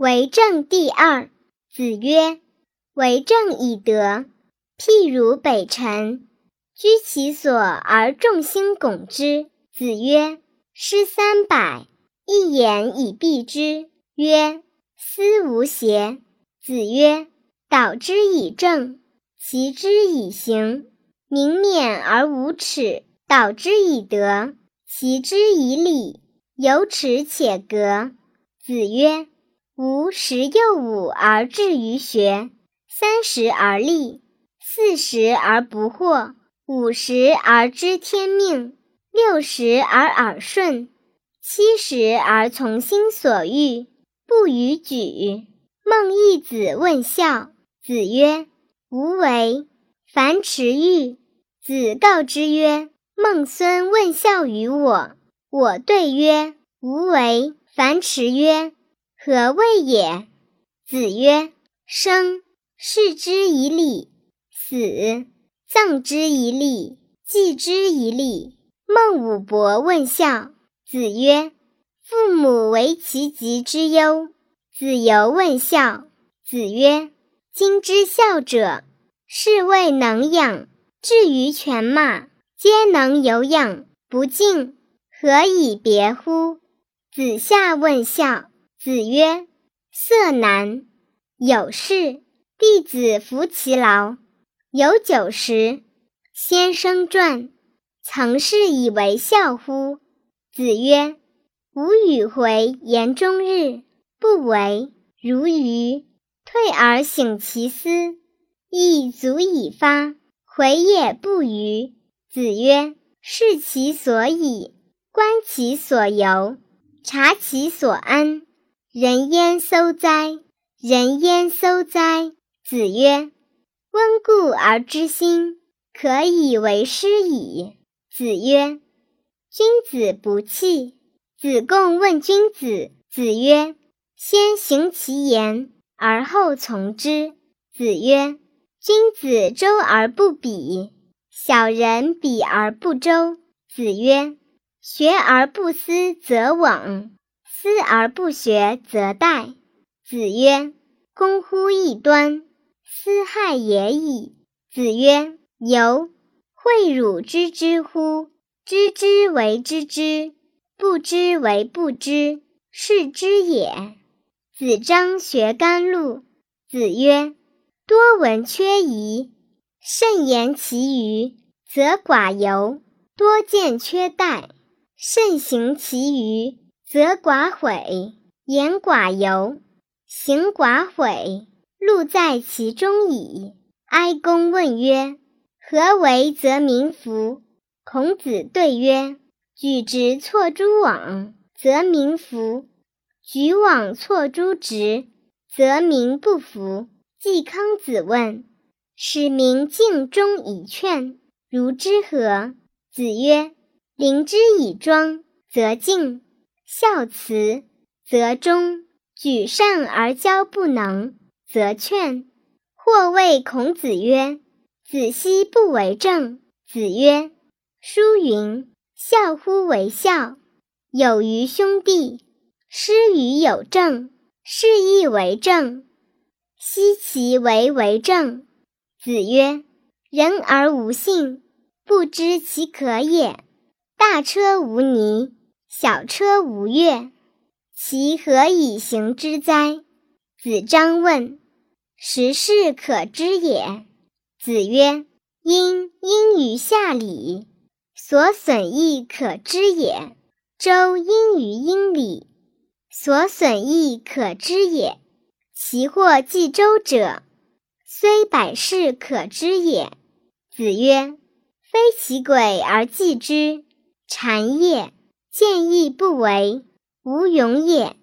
为政第二。子曰：为政以德。譬如北辰，居其所而众星拱之。子曰：诗三百，一言以蔽之。曰：思无邪。子曰：导之以政，齐之以刑。明免而无耻，导之以德，齐之以礼。有耻且格。子曰：吾十有五而志于学，三十而立，四十而不惑，五十而知天命，六十而耳顺，七十而从心所欲，不逾矩。孟懿子问孝，子曰：无为。樊迟愈。子告之曰：孟孙问孝于我，我对曰：无为。樊迟曰：何谓也？子曰：生，视之以礼；死，葬之以礼；祭之以礼。孟武伯问孝，子曰：父母为其疾之忧。子游问孝，子曰：今之孝者，是谓能养。至于犬马，皆能有养，不敬，何以别乎？子夏问孝，子曰：色难。有事，弟子服其劳。有酒食，先生传。曾是以为孝乎？子曰：吾与回言终日，不为如鱼。退而省其思，亦足以发。回也不愚。子曰：视其所以，观其所由，察其所安。人焉搜哉？人焉搜哉？子曰：温故而知新，可以为师矣。子曰：君子不器。子贡问君子，子曰：先行其言，而后从之。子曰。君子周而不比，小人比而不周。子曰：学而不思则罔，思而不学则殆。子曰：攻乎异端，斯害也已。子曰：由，诲汝知之乎？知之为知之，不知为不知，是知也。子张学甘露。子曰。多闻缺仪，慎言其余，则寡尤；多见缺殆，慎行其余，则寡悔。言寡尤，行寡悔，禄在其中矣。哀公问曰：“何为则民服？”孔子对曰：“举直错诸枉，则民服；举枉错诸直，则民不服。”季康子问：“使民敬忠以劝，如之何？”子曰：“临之以庄，则敬；孝慈，则忠；举善而交不能，则劝。”或谓孔子曰：“子奚不为政？”子曰：“书云：‘孝乎为孝，有于兄弟；师于有政，是亦为政。’”奚其为为政？子曰：人而无信，不知其可也。大车无泥，小车无月，其何以行之哉？子张问：十事可知也？子曰：殷因于下礼，所损益可知也；周因于殷礼，所损益可知也。其或冀周者，虽百世可知也。子曰：非其鬼而祭之，谄也；见义不为，无勇也。